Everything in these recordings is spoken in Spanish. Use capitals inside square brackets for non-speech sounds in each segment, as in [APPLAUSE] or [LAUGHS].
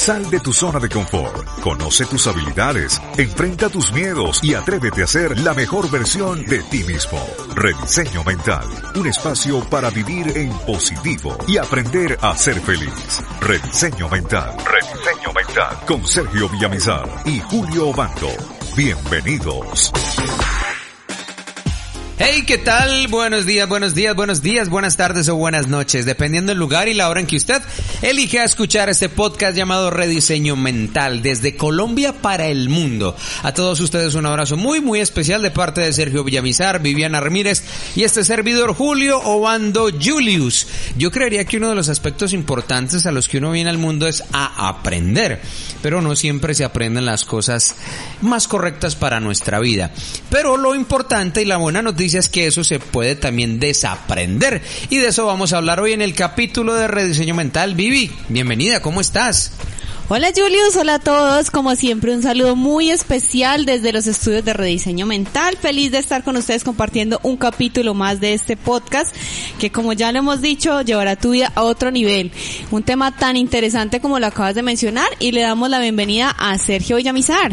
Sal de tu zona de confort, conoce tus habilidades, enfrenta tus miedos y atrévete a ser la mejor versión de ti mismo. Rediseño Mental, un espacio para vivir en positivo y aprender a ser feliz. Rediseño Mental, Rediseño Mental, con Sergio Villamizar y Julio Obando. Bienvenidos. Hey, ¿qué tal? Buenos días, buenos días, buenos días, buenas tardes o buenas noches, dependiendo del lugar y la hora en que usted elige a escuchar este podcast llamado Rediseño Mental desde Colombia para el mundo. A todos ustedes un abrazo muy, muy especial de parte de Sergio Villamizar, Viviana Ramírez y este servidor Julio Obando Julius. Yo creería que uno de los aspectos importantes a los que uno viene al mundo es a aprender, pero no siempre se aprenden las cosas más correctas para nuestra vida. Pero lo importante y la buena noticia es que eso se puede también desaprender. Y de eso vamos a hablar hoy en el capítulo de Rediseño Mental. Bienvenida, ¿cómo estás? Hola Julius, hola a todos. Como siempre, un saludo muy especial desde los estudios de rediseño mental. Feliz de estar con ustedes compartiendo un capítulo más de este podcast que, como ya lo hemos dicho, llevará tu vida a otro nivel. Un tema tan interesante como lo acabas de mencionar y le damos la bienvenida a Sergio Villamizar.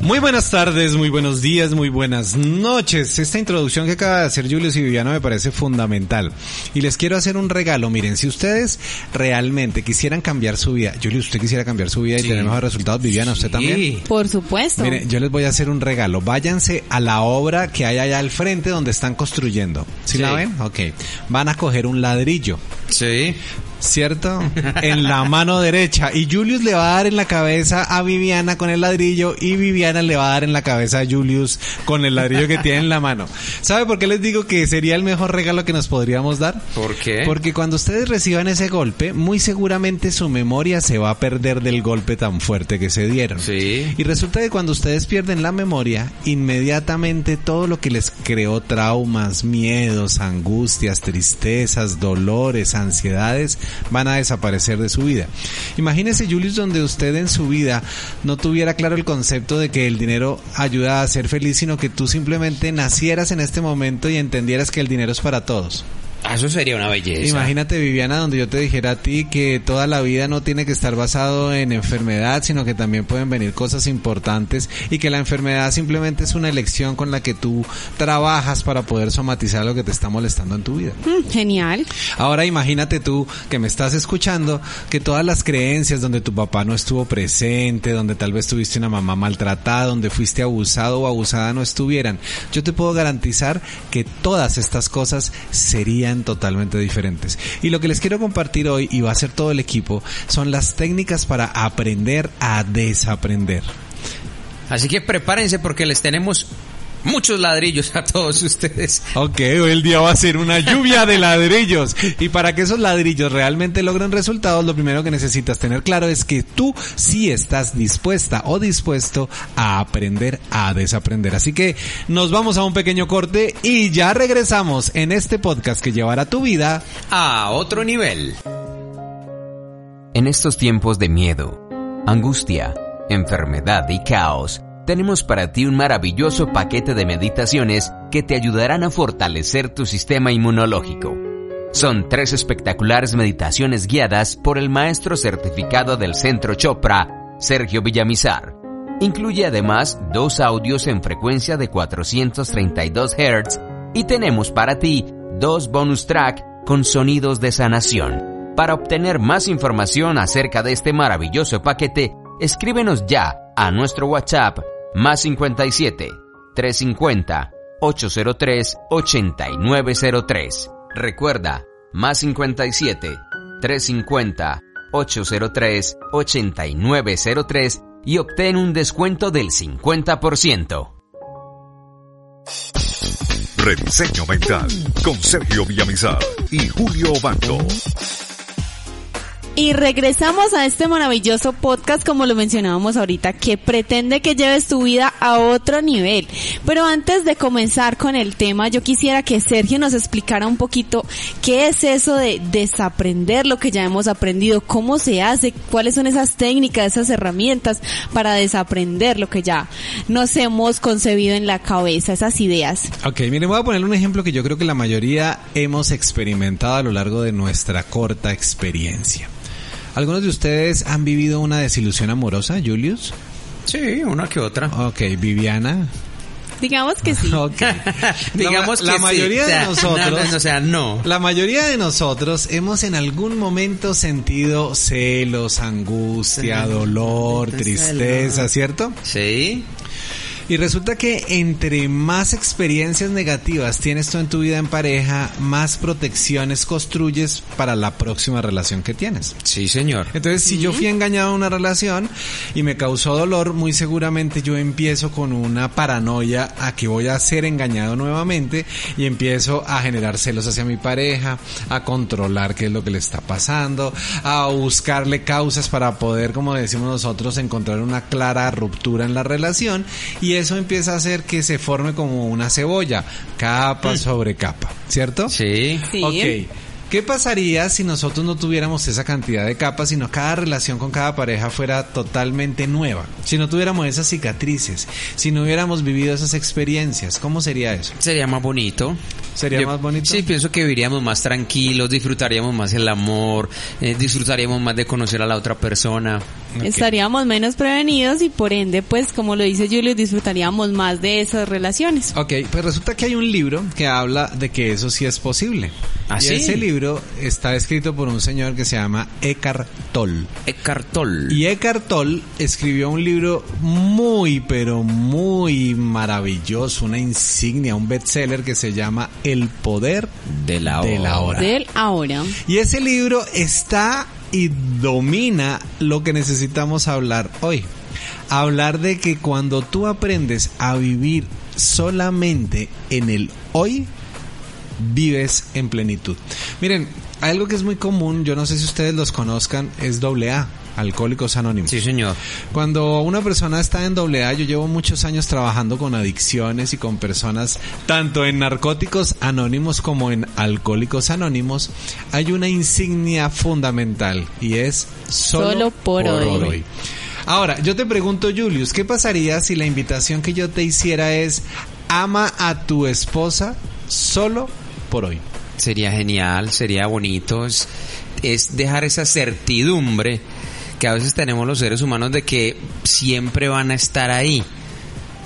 Muy buenas tardes, muy buenos días, muy buenas noches. Esta introducción que acaba de hacer Julio y Viviana me parece fundamental. Y les quiero hacer un regalo. Miren, si ustedes realmente quisieran cambiar su vida, Julio, usted quisiera cambiar su vida y Sí. tener mejores resultados, Viviana, usted también. Por supuesto. Miren, yo les voy a hacer un regalo. Váyanse a la obra que hay allá al frente donde están construyendo. ¿Sí, Sí. la ven? Ok. Van a coger un ladrillo. Sí. ¿Cierto? [LAUGHS] En la mano derecha. Y Julius le va a dar en la cabeza a Viviana con el ladrillo y Viviana le va a dar en la cabeza a Julius con el ladrillo que tiene en la mano. ¿Sabe por qué les digo que sería el mejor regalo que nos podríamos dar? ¿Por qué? Porque cuando ustedes reciban ese golpe, muy seguramente su memoria se va a perder del golpe tan fuerte que se dieron. Sí. Y resulta que cuando ustedes pierden la memoria, inmediatamente todo lo que les creó traumas, miedos, angustias, tristezas, dolores, ansiedades, van a desaparecer de su vida. Imagínese, Julius, donde usted en su vida no tuviera claro el concepto de que el dinero ayuda a ser feliz, sino que tú simplemente nacieras en este momento y entendieras que el dinero es para todos. Ah, Eso sería una belleza. Imagínate, Viviana, donde yo te dijera a ti que toda la vida no tiene que estar basado en enfermedad, sino que también pueden venir cosas importantes y que la enfermedad simplemente es una elección con la que tú trabajas para poder somatizar lo que te está molestando en tu vida. Mm, Genial. Ahora imagínate tú que me estás escuchando que todas las creencias donde tu papá no estuvo presente, donde tal vez tuviste una mamá maltratada, donde fuiste abusado o abusada no estuvieran. Yo te puedo garantizar que todas estas cosas serían totalmente diferentes. Y lo que les quiero compartir hoy, y va a ser todo el equipo, son las técnicas para aprender a desaprender. Así que prepárense porque les tenemos muchos ladrillos a todos ustedes. Ok, hoy el día va a ser una lluvia de ladrillos. Y para que esos ladrillos realmente logren resultados, lo primero que necesitas tener claro es que tú sí estás dispuesta o dispuesto a aprender a desaprender. Así que nos vamos a un pequeño corte y ya regresamos en este podcast que llevará tu vida. A otro nivel. En estos tiempos de miedo, angustia, enfermedad y caos, tenemos para ti un maravilloso paquete de meditaciones que te ayudarán a fortalecer tu sistema inmunológico. Son tres espectaculares meditaciones guiadas por el maestro certificado del Centro Chopra, Sergio Villamizar. Incluye además dos audios en frecuencia de 432 Hz y tenemos para ti dos bonus track con sonidos de sanación. Para obtener más información acerca de este maravilloso paquete, escríbenos ya a nuestro WhatsApp más 57 350 803 8903. Recuerda, más 57 350 803 8903 y obtén un descuento del 50%. Rediseño Mental con Sergio Villamizar y Julio Obando. Y regresamos a este maravilloso podcast, como lo mencionábamos ahorita, que pretende que lleves tu vida a otro nivel. Pero antes de comenzar con el tema, yo quisiera que Sergio nos explicara un poquito qué es eso de desaprender lo que ya hemos aprendido, cómo se hace, cuáles son esas técnicas, esas herramientas para desaprender lo que ya nos hemos concebido en la cabeza, esas ideas. Ok, miren, voy a poner un ejemplo que yo creo que la mayoría hemos experimentado a lo largo de nuestra corta experiencia. ¿Algunos de ustedes han vivido una desilusión amorosa, Julius? Sí, una que otra. Ok, Viviana. Digamos que sí. [LAUGHS] Ok. [LAUGHS] Digamos la, que la sí. mayoría O sea, de nosotros, no, no, o sea, no. la mayoría de nosotros hemos en algún momento sentido celos, angustia, dolor, tristeza, ¿cierto? Sí. Y resulta que entre más experiencias negativas tienes tú en tu vida en pareja, más protecciones construyes para la próxima relación que tienes. Sí, señor. Entonces, si yo fui engañado en una relación y me causó dolor, muy seguramente yo empiezo con una paranoia a que voy a ser engañado nuevamente y empiezo a generar celos hacia mi pareja, a controlar qué es lo que le está pasando, a buscarle causas para poder, como decimos nosotros, encontrar una clara ruptura en la relación y eso empieza a hacer que se forme como una cebolla, capa sobre capa, ¿cierto? Sí. Sí. Ok. ¿Qué pasaría si nosotros no tuviéramos esa cantidad de capas, sino cada relación con cada pareja fuera totalmente nueva? Si no tuviéramos esas cicatrices, si no hubiéramos vivido esas experiencias, ¿cómo sería eso? Sería más bonito. ¿Sería Yo- más bonito? Sí, pienso que viviríamos más tranquilos, disfrutaríamos más el amor, eh, disfrutaríamos más de conocer a la otra persona. Estaríamos menos prevenidos y por ende, pues como lo dice Julio, disfrutaríamos más de esas relaciones. Ok, pues resulta que hay un libro que habla de que eso sí es posible. ¿Ah, y sí? ese libro está escrito por un señor que se llama Eckhart Tolle. Eckhart Tolle. Y Eckhart Tolle escribió un libro muy, pero muy maravilloso, una insignia, un bestseller que se llama El Poder de la de la hora. Del ahora. Y ese libro está y domina lo que necesitamos hablar hoy. Hablar de que cuando tú aprendes a vivir solamente en el hoy, vives en plenitud. Miren, algo que es muy común, yo no sé si ustedes los conozcan, es AA, Alcohólicos Anónimos. Sí, señor. Cuando una persona está en AA, yo llevo muchos años trabajando con adicciones y con personas tanto en narcóticos anónimos como en alcohólicos anónimos, hay una insignia fundamental y es solo, Solo por hoy. Ahora, yo te pregunto, Julius, ¿qué pasaría si la invitación que yo te hiciera es ama a tu esposa solo por hoy? Sería genial, sería bonito. Es, es dejar esa certidumbre que a veces tenemos los seres humanos de que siempre van a estar ahí.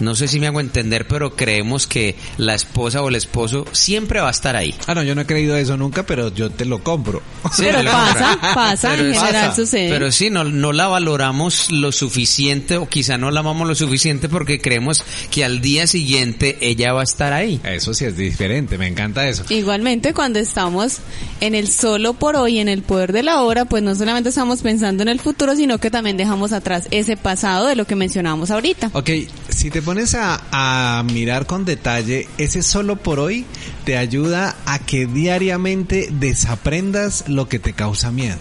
No sé si me hago entender, pero creemos que la esposa o el esposo siempre va a estar ahí. Ah, no, yo no he creído eso nunca, pero yo te lo compro. Sí, Pero pasa, compro. pasa, Pero en general pasa. sucede. Pero sí, no, no la valoramos lo suficiente o quizá no la amamos lo suficiente porque creemos que al día siguiente ella va a estar ahí. Eso sí es diferente, me encanta eso. Igualmente cuando estamos en el solo por hoy, en el poder de la hora, pues no solamente estamos pensando en el futuro, sino que también dejamos atrás ese pasado de lo que mencionábamos ahorita. Ok, si te pones a, a mirar con detalle, ese solo por hoy te ayuda a que diariamente desaprendas lo que te causa miedo.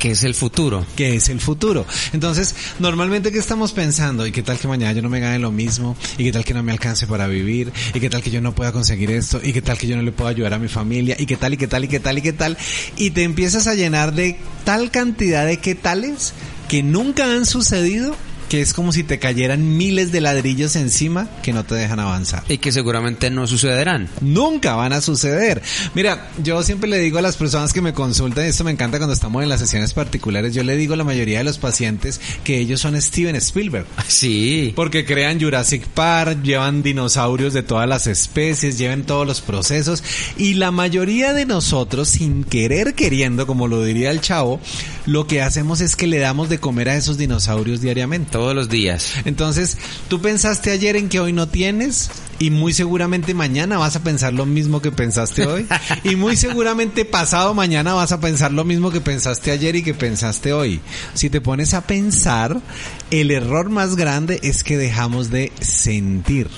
Que es el futuro. que es el futuro. Entonces, normalmente, ¿qué estamos pensando? ¿Y qué tal que mañana yo no me gane lo mismo? ¿Y qué tal que no me alcance para vivir? ¿Y qué tal que yo no pueda conseguir esto? ¿Y qué tal que yo no le pueda ayudar a mi familia? ¿Y qué tal, y qué tal, y qué tal, y qué tal? Y te empiezas a llenar de tal cantidad de qué tales que nunca han sucedido que es como si te cayeran miles de ladrillos encima que no te dejan avanzar Y que seguramente no sucederán. nunca van a suceder. Mira, yo siempre le digo a las personas que me consultan, y esto me encanta cuando estamos en las sesiones particulares, yo le digo a la mayoría de los pacientes que ellos son Steven Spielberg. [LAUGHS] Sí. Porque crean Jurassic Park, llevan dinosaurios de todas las especies, llevan todos los procesos y la mayoría de nosotros, sin querer queriendo, como lo diría el chavo, lo que hacemos es que le damos de comer a esos dinosaurios diariamente. Todos los días. Entonces, tú pensaste ayer en que hoy no tienes y muy seguramente mañana vas a pensar lo mismo que pensaste hoy [LAUGHS] y muy seguramente pasado mañana vas a pensar lo mismo que pensaste ayer y que pensaste hoy. Si te pones a pensar, el error más grande es que dejamos de sentir.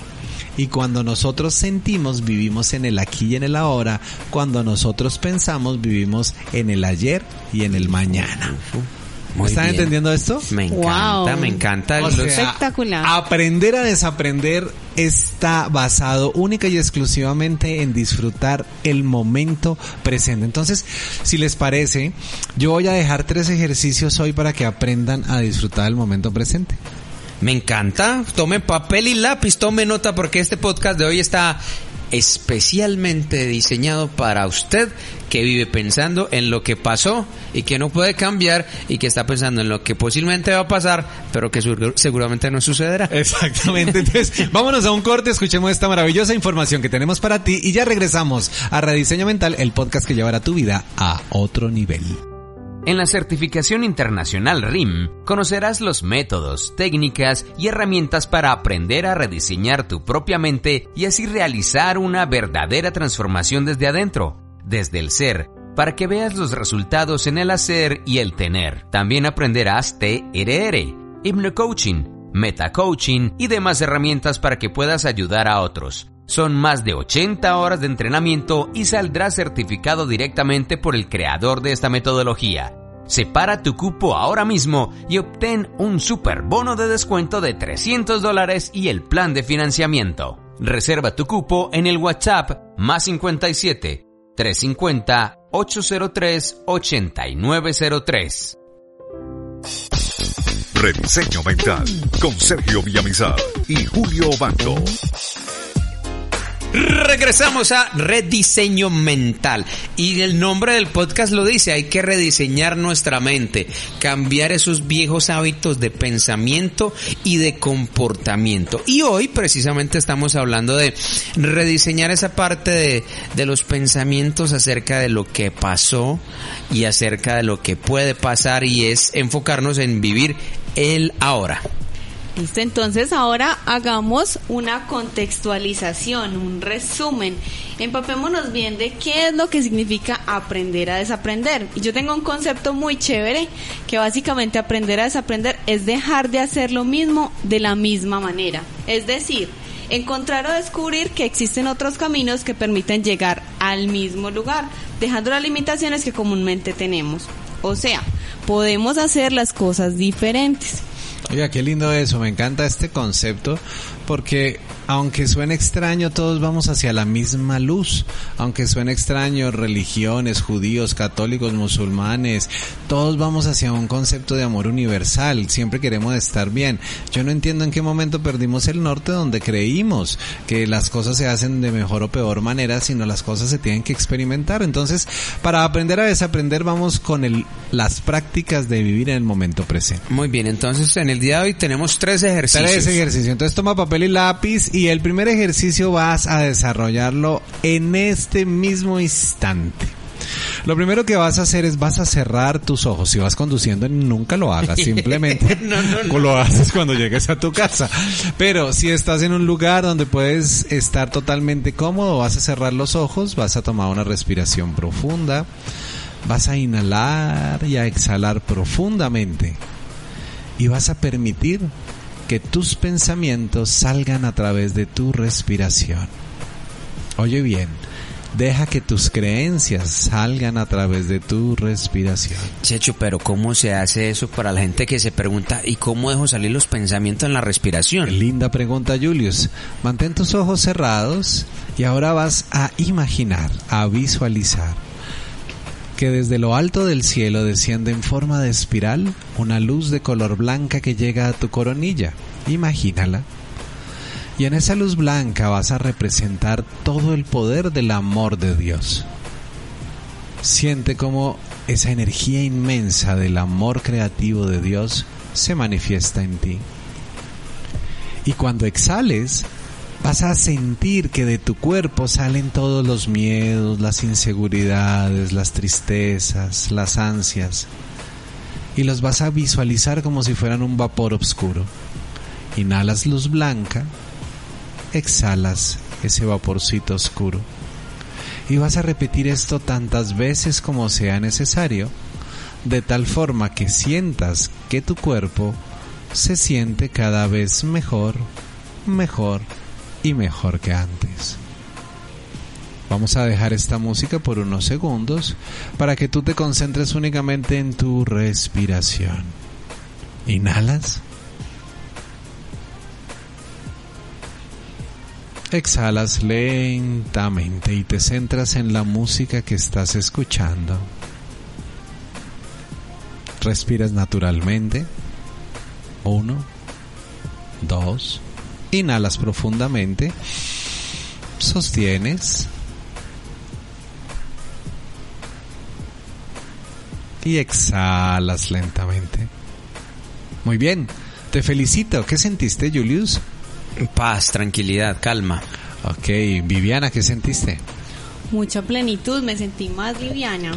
Y cuando nosotros sentimos, vivimos en el aquí y en el ahora. Cuando nosotros pensamos, vivimos en el ayer y en el mañana. Muy ¿Están bien. entendiendo esto? Me encanta, Wow. me encanta. O sea, Espectacular. Aprender a desaprender está basado única y exclusivamente en disfrutar el momento presente. Entonces, si les parece, yo voy a dejar tres ejercicios hoy para que aprendan a disfrutar el momento presente. Me encanta. Tome papel y lápiz, tome nota porque este podcast de hoy está especialmente diseñado para usted que vive pensando en lo que pasó y que no puede cambiar y que está pensando en lo que posiblemente va a pasar, pero que seguramente no sucederá. [LAUGHS] Exactamente. Entonces, vámonos a un corte, escuchemos esta maravillosa información que tenemos para ti y ya regresamos a Rediseño Mental, el podcast que llevará tu vida a otro nivel. En la certificación internacional RIM conocerás los métodos, técnicas y herramientas para aprender a rediseñar tu propia mente y así realizar una verdadera transformación desde adentro, desde el ser, para que veas los resultados en el hacer y el tener. También aprenderás TRR, Hypnocoaching, Metacoaching y demás herramientas para que puedas ayudar a otros. Son más de 80 horas de entrenamiento y saldrás certificado directamente por el creador de esta metodología. Separa tu cupo ahora mismo y obtén un super bono de descuento de 300 dólares y el plan de financiamiento. Reserva tu cupo en el WhatsApp más 57 350 803 8903. Rediseño Mental con Sergio Villamizar y Julio Banco. Regresamos a Rediseño Mental. Y el nombre del podcast lo dice, hay que rediseñar nuestra mente, cambiar esos viejos hábitos de pensamiento y de comportamiento. Y hoy precisamente estamos hablando de rediseñar esa parte de, de los pensamientos acerca de lo que pasó y acerca de lo que puede pasar y es enfocarnos en vivir el ahora. Listo, entonces ahora hagamos una contextualización, un resumen. Empapémonos bien de qué es lo que significa aprender a desaprender. Y yo tengo un concepto muy chévere que básicamente aprender a desaprender es dejar de hacer lo mismo de la misma manera. Es decir, encontrar o descubrir que existen otros caminos que permiten llegar al mismo lugar, dejando las limitaciones que comúnmente tenemos. O sea, podemos hacer las cosas diferentes. Oiga, qué lindo eso, me encanta este concepto porque aunque suene extraño, todos vamos hacia la misma luz. Aunque suene extraño, religiones, judíos, católicos, musulmanes, todos vamos hacia un concepto de amor universal. Siempre queremos estar bien. Yo no entiendo en qué momento perdimos el norte donde creímos que las cosas se hacen de mejor o peor manera, sino las cosas se tienen que experimentar. Entonces, para aprender a desaprender, vamos con el, las prácticas de vivir en el momento presente. Muy bien, entonces en el día de hoy tenemos tres ejercicios. Tres ejercicios. Entonces toma papel y lápiz y el primer ejercicio vas a desarrollarlo en este mismo instante. Lo primero que vas a hacer es vas a cerrar tus ojos. Si vas conduciendo, nunca lo hagas. [LAUGHS] Simplemente lo haces cuando llegues a tu casa. Pero si estás en un lugar donde puedes estar totalmente cómodo, vas a cerrar los ojos, vas a tomar una respiración profunda, vas a inhalar y a exhalar profundamente y vas a permitir que tus pensamientos salgan a través de tu respiración. Oye bien, deja que tus creencias salgan a través de tu respiración. Checho, pero ¿cómo se hace eso para la gente que se pregunta ¿y cómo dejo salir los pensamientos en la respiración? Linda pregunta, Julius. Mantén tus ojos cerrados y ahora vas a imaginar, a visualizar que desde lo alto del cielo desciende en forma de espiral una luz de color blanca que llega a tu coronilla. Imagínala. Y en esa luz blanca vas a representar todo el poder del amor de Dios. Siente como esa energía inmensa del amor creativo de Dios se manifiesta en ti. Y cuando exhales, vas a sentir que de tu cuerpo salen todos los miedos, las inseguridades, las tristezas, las ansias. Y los vas a visualizar como si fueran un vapor oscuro. Inhalas luz blanca, exhalas ese vaporcito oscuro. Y vas a repetir esto tantas veces como sea necesario, de tal forma que sientas que tu cuerpo se siente cada vez mejor, mejor, y mejor que antes. Vamos a dejar esta música por unos segundos para que tú te concentres únicamente en tu respiración. Inhalas. Exhalas lentamente y te centras en la música que estás escuchando. Respiras naturalmente. Uno, dos. Inhalas profundamente. Sostienes. Y exhalas lentamente. Muy bien. Te felicito. ¿Qué sentiste, Julius? Paz, tranquilidad, calma. Ok, Viviana, ¿qué sentiste? Mucha plenitud, me sentí más liviana.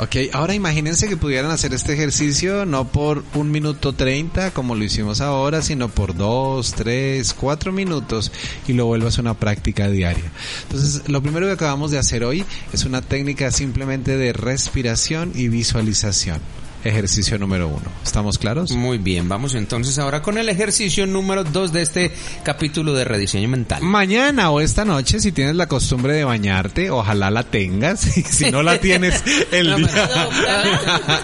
Ok, ahora imagínense que pudieran hacer este ejercicio no por un minuto treinta como lo hicimos ahora, sino por dos, tres, cuatro minutos y lo vuelvas una práctica diaria. Entonces, lo primero que acabamos de hacer hoy es una técnica simplemente de respiración y visualización. Ejercicio número uno. ¿Estamos claros? Muy bien, vamos entonces ahora con el ejercicio número dos de este capítulo de rediseño mental. Mañana o esta noche, si tienes la costumbre de bañarte, ojalá la tengas. [LAUGHS] Y si no la tienes, el día.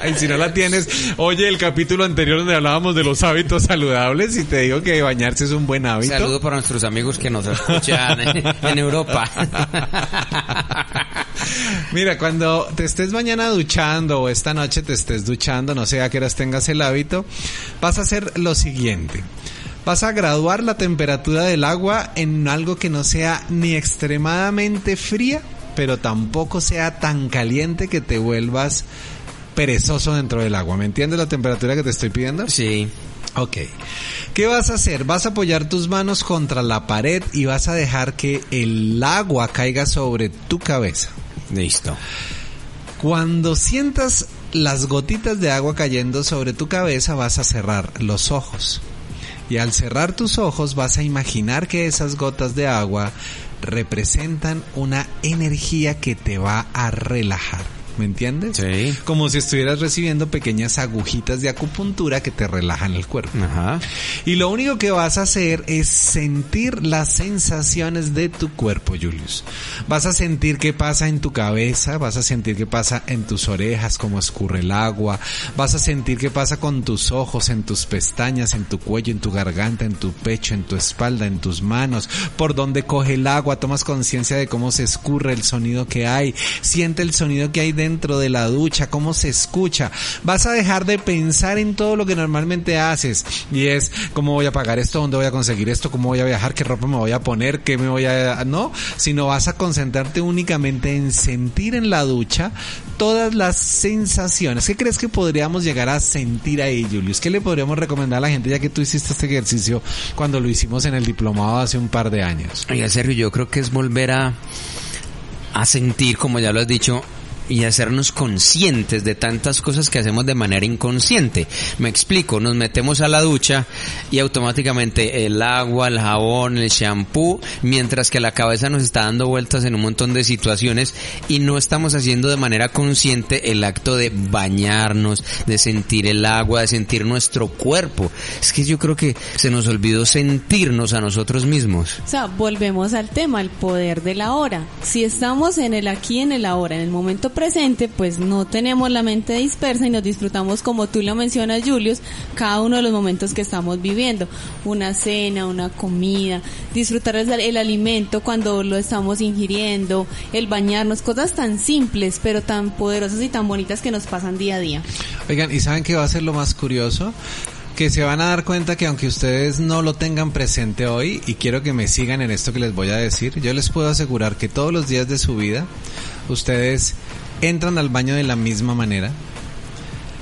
[LAUGHS] y si no la tienes, oye el capítulo anterior donde hablábamos de los hábitos saludables y te digo que bañarse es un buen hábito. Saludo para nuestros amigos que nos escuchan en Europa. [LAUGHS] Mira, cuando te estés mañana duchando o esta noche te estés duchando, no sé a qué horas tengas el hábito, vas a hacer lo siguiente. Vas a graduar la temperatura del agua en algo que no sea ni extremadamente fría, pero tampoco sea tan caliente que te vuelvas perezoso dentro del agua. ¿Me entiendes la temperatura que te estoy pidiendo? Sí. Ok. ¿Qué vas a hacer? Vas a apoyar tus manos contra la pared y vas a dejar que el agua caiga sobre tu cabeza. Listo. Cuando sientas las gotitas de agua cayendo sobre tu cabeza vas a cerrar los ojos. Y al cerrar tus ojos vas a imaginar que esas gotas de agua representan una energía que te va a relajar. ¿Me entiendes? Sí. Como si estuvieras recibiendo pequeñas agujitas de acupuntura que te relajan el cuerpo. Ajá. Y lo único que vas a hacer es sentir las sensaciones de tu cuerpo, Julius. Vas a sentir qué pasa en tu cabeza, vas a sentir qué pasa en tus orejas, cómo escurre el agua, vas a sentir qué pasa con tus ojos, en tus pestañas, en tu cuello, en tu garganta, en tu pecho, en tu espalda, en tus manos, por donde coge el agua, tomas conciencia de cómo se escurre el sonido que hay, siente el sonido que hay dentro de la ducha, cómo se escucha. Vas a dejar de pensar en todo lo que normalmente haces y es cómo voy a pagar esto, dónde voy a conseguir esto, cómo voy a viajar, qué ropa me voy a poner, qué me voy a... No, sino vas a concentrarte únicamente en sentir en la ducha todas las sensaciones. ¿Qué crees que podríamos llegar a sentir ahí, Julius? ¿Qué le podríamos recomendar a la gente ya que tú hiciste este ejercicio cuando lo hicimos en el diplomado hace un par de años? Oiga, Sergio, yo creo que es volver a, a sentir, como ya lo has dicho, y hacernos conscientes de tantas cosas que hacemos de manera inconsciente. Me explico, nos metemos a la ducha y automáticamente el agua, el jabón, el shampoo, mientras que la cabeza nos está dando vueltas en un montón de situaciones y no estamos haciendo de manera consciente el acto de bañarnos, de sentir el agua, de sentir nuestro cuerpo. Es que yo creo que se nos olvidó sentirnos a nosotros mismos. O sea, volvemos al tema, el poder de la hora. Si estamos en el aquí, en el ahora, en el momento presente, pues no tenemos la mente dispersa y nos disfrutamos, como tú lo mencionas, Julius, cada uno de los momentos que estamos viviendo. Una cena, una comida, disfrutar el, el alimento cuando lo estamos ingiriendo, el bañarnos, cosas tan simples, pero tan poderosas y tan bonitas que nos pasan día a día. Oigan, ¿y saben qué va a ser lo más curioso? que se van a dar cuenta que aunque ustedes no lo tengan presente hoy, y quiero que me sigan en esto que les voy a decir, yo les puedo asegurar que todos los días de su vida ustedes entran al baño de la misma manera,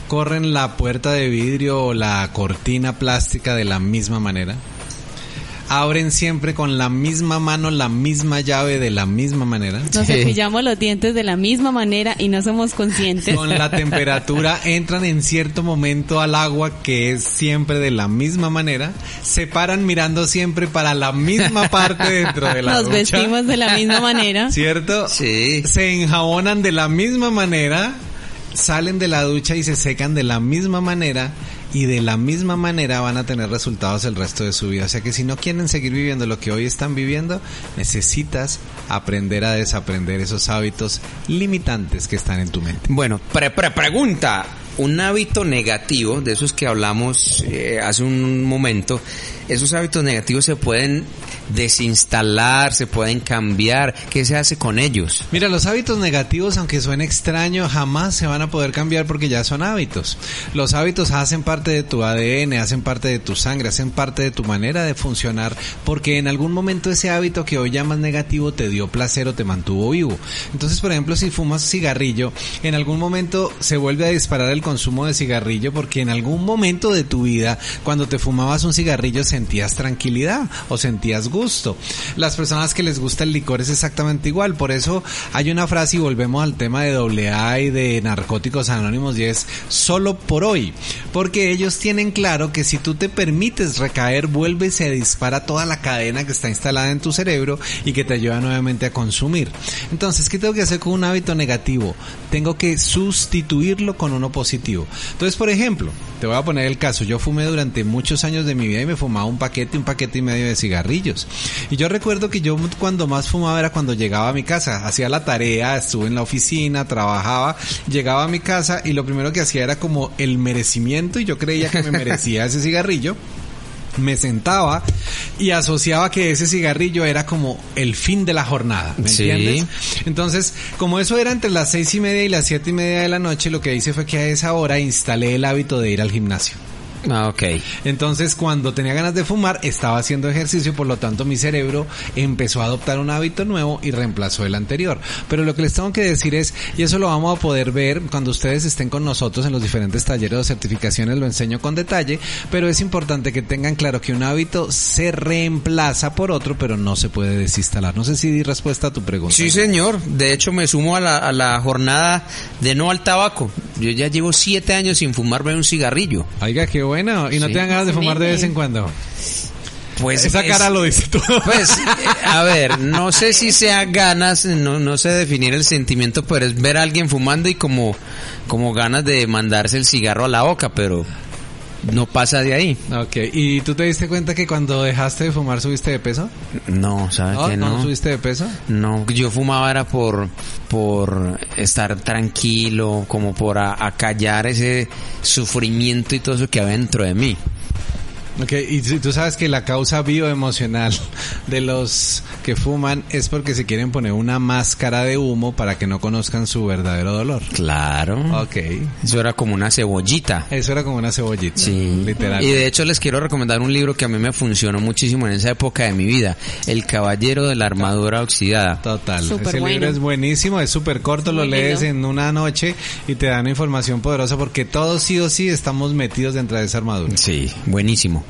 corren la puerta de vidrio o la cortina plástica de la misma manera, abren siempre con la misma mano la misma llave de la misma manera. Nos cepillamos los dientes de la misma manera y no somos conscientes. Con la temperatura [LAUGHS] entran en cierto momento al agua que es siempre de la misma manera, se paran mirando siempre para la misma parte dentro de la Nos ducha. vestimos de la misma manera. ¿Cierto? Sí. Se enjabonan de la misma manera, salen de la ducha y se secan de la misma manera y de la misma manera van a tener resultados el resto de su vida. O sea que si no quieren seguir viviendo lo que hoy están viviendo, necesitas aprender a desaprender esos hábitos limitantes que están en tu mente. Bueno, pre, pre pregunta. Un hábito negativo, de esos que hablamos eh, hace un momento, esos hábitos negativos se pueden desinstalar, se pueden cambiar. ¿Qué se hace con ellos? Mira, los hábitos negativos, aunque suene extraño, jamás se van a poder cambiar porque ya son hábitos. Los hábitos hacen parte de tu ADN, hacen parte de tu sangre, hacen parte de tu manera de funcionar, porque en algún momento ese hábito que hoy llamas negativo te dio placer o te mantuvo vivo. Entonces, por ejemplo, si fumas cigarrillo, en algún momento se vuelve a disparar el consumo de cigarrillo porque en algún momento de tu vida, cuando te fumabas un cigarrillo, sentías tranquilidad o sentías gusto. Las personas que les gusta el licor es exactamente igual. Por eso hay una frase y volvemos al tema de AA y de narcóticos anónimos y es solo por hoy. Porque ellos tienen claro que si tú te permites recaer, vuelve y se dispara toda la cadena que está instalada en tu cerebro y que te ayuda nuevamente a consumir. Entonces, ¿qué tengo que hacer con un hábito negativo? Tengo que sustituirlo con uno positivo. Entonces, por ejemplo, te voy a poner el caso. Yo fumé durante muchos años de mi vida y me fumaba un paquete, un paquete y medio de cigarrillos. Y yo recuerdo que yo cuando más fumaba era cuando llegaba a mi casa. Hacía la tarea, estuve en la oficina, trabajaba, llegaba a mi casa y lo primero que hacía era como el merecimiento y yo creía que me [LAUGHS] merecía ese cigarrillo me sentaba y asociaba que ese cigarrillo era como el fin de la jornada, ¿me Sí. entiendes? Entonces, como eso era entre las seis y media y las siete y media de la noche, lo que hice fue que a esa hora instalé el hábito de ir al gimnasio. Ah, ok. Entonces, cuando tenía ganas de fumar, estaba haciendo ejercicio, por lo tanto mi cerebro empezó a adoptar un hábito nuevo y reemplazó el anterior. Pero lo que les tengo que decir es, y eso lo vamos a poder ver cuando ustedes estén con nosotros en los diferentes talleres o certificaciones, lo enseño con detalle, pero es importante que tengan claro que un hábito se reemplaza por otro, pero no se puede desinstalar. No sé si di respuesta a tu pregunta. Sí, señor. De hecho, me sumo a la, a la jornada de no al tabaco. Yo ya llevo siete años sin fumarme un cigarrillo. Oiga, qué bueno. ¿Y no Sí. te dan ganas de fumar de vez en cuando? Pues Esa es- cara lo dice todo. Pues, eh, a ver, no sé si [LAUGHS] sea ganas, no, no sé definir el sentimiento, pero es ver a alguien fumando y como, como ganas de mandarse el cigarro a la boca, pero no pasa de ahí. Ok, ¿y tú te diste cuenta que cuando dejaste de fumar subiste de peso? No, ¿sabes ¿No? que ¿No no? subiste de peso? No, yo fumaba era por, por estar tranquilo, como por acallar ese sufrimiento y todo eso que había dentro de mí. Ok, y si tú sabes que la causa bioemocional de los que fuman es porque se quieren poner una máscara de humo para que no conozcan su verdadero dolor. Claro. Ok, Eso era como una cebollita. eso era como una cebollita, Sí. literal. Y de hecho les quiero recomendar un libro que a mí me funcionó muchísimo en esa época de mi vida. El Caballero de la Armadura Oxidada. Total, Súper ese bueno. libro es buenísimo, es súper corto, lo lees lindo. en una noche y te dan información poderosa porque todos sí o sí estamos metidos dentro de esa armadura. Sí, buenísimo.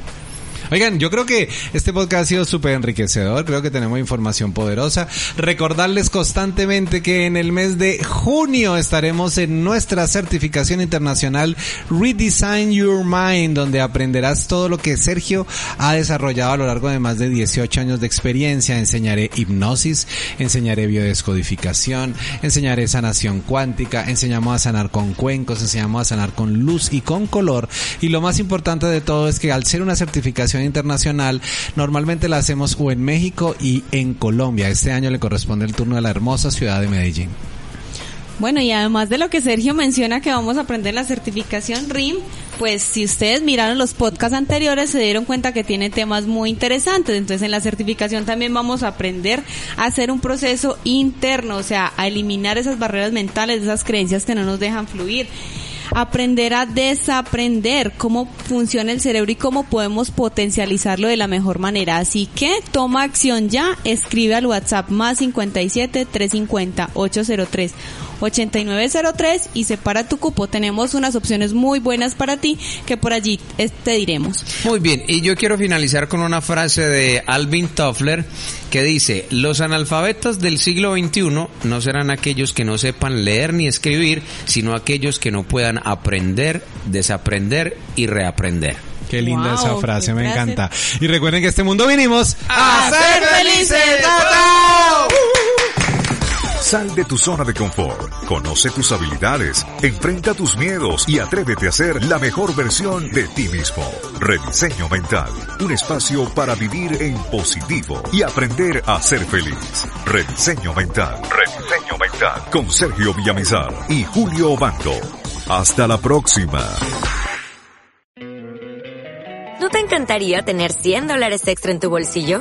Oigan, yo creo que este podcast ha sido súper enriquecedor, creo que tenemos información poderosa. Recordarles constantemente que en el mes de junio estaremos en nuestra certificación internacional Redesign Your Mind, donde aprenderás todo lo que Sergio ha desarrollado a lo largo de más de 18 años de experiencia. Enseñaré hipnosis, enseñaré biodescodificación, enseñaré sanación cuántica, enseñamos a sanar con cuencos, enseñamos a sanar con luz y con color. Y lo más importante de todo es que al ser una certificación internacional, normalmente la hacemos o en México y en Colombia. Este año le corresponde el turno a la hermosa ciudad de Medellín. Bueno, y además de lo que Sergio menciona que vamos a aprender en la certificación RIM, pues si ustedes miraron los podcasts anteriores se dieron cuenta que tiene temas muy interesantes. Entonces en la certificación también vamos a aprender a hacer un proceso interno, o sea, a eliminar esas barreras mentales, esas creencias que no nos dejan fluir. Aprender a desaprender cómo funciona el cerebro y cómo podemos potencializarlo de la mejor manera. Así que toma acción ya, escribe al WhatsApp más 57 350 803 8903 y separa tu cupo. Tenemos unas opciones muy buenas para ti que por allí eh, te diremos. Muy bien, y yo quiero finalizar con una frase de Alvin Toffler que dice, los analfabetos del siglo XXI no serán aquellos que no sepan leer ni escribir, sino aquellos que no puedan aprender, desaprender y reaprender. Qué linda Wow, esa frase, me frase. encanta. Y recuerden que este mundo vinimos ¡A ser felices! Sal de tu zona de confort, conoce tus habilidades, enfrenta tus miedos y atrévete a ser la mejor versión de ti mismo. Rediseño Mental, un espacio para vivir en positivo y aprender a ser feliz. Rediseño Mental, Rediseño Mental, con Sergio Villamizar y Julio Obando. Hasta la próxima. ¿No te encantaría tener 100 dólares extra en tu bolsillo?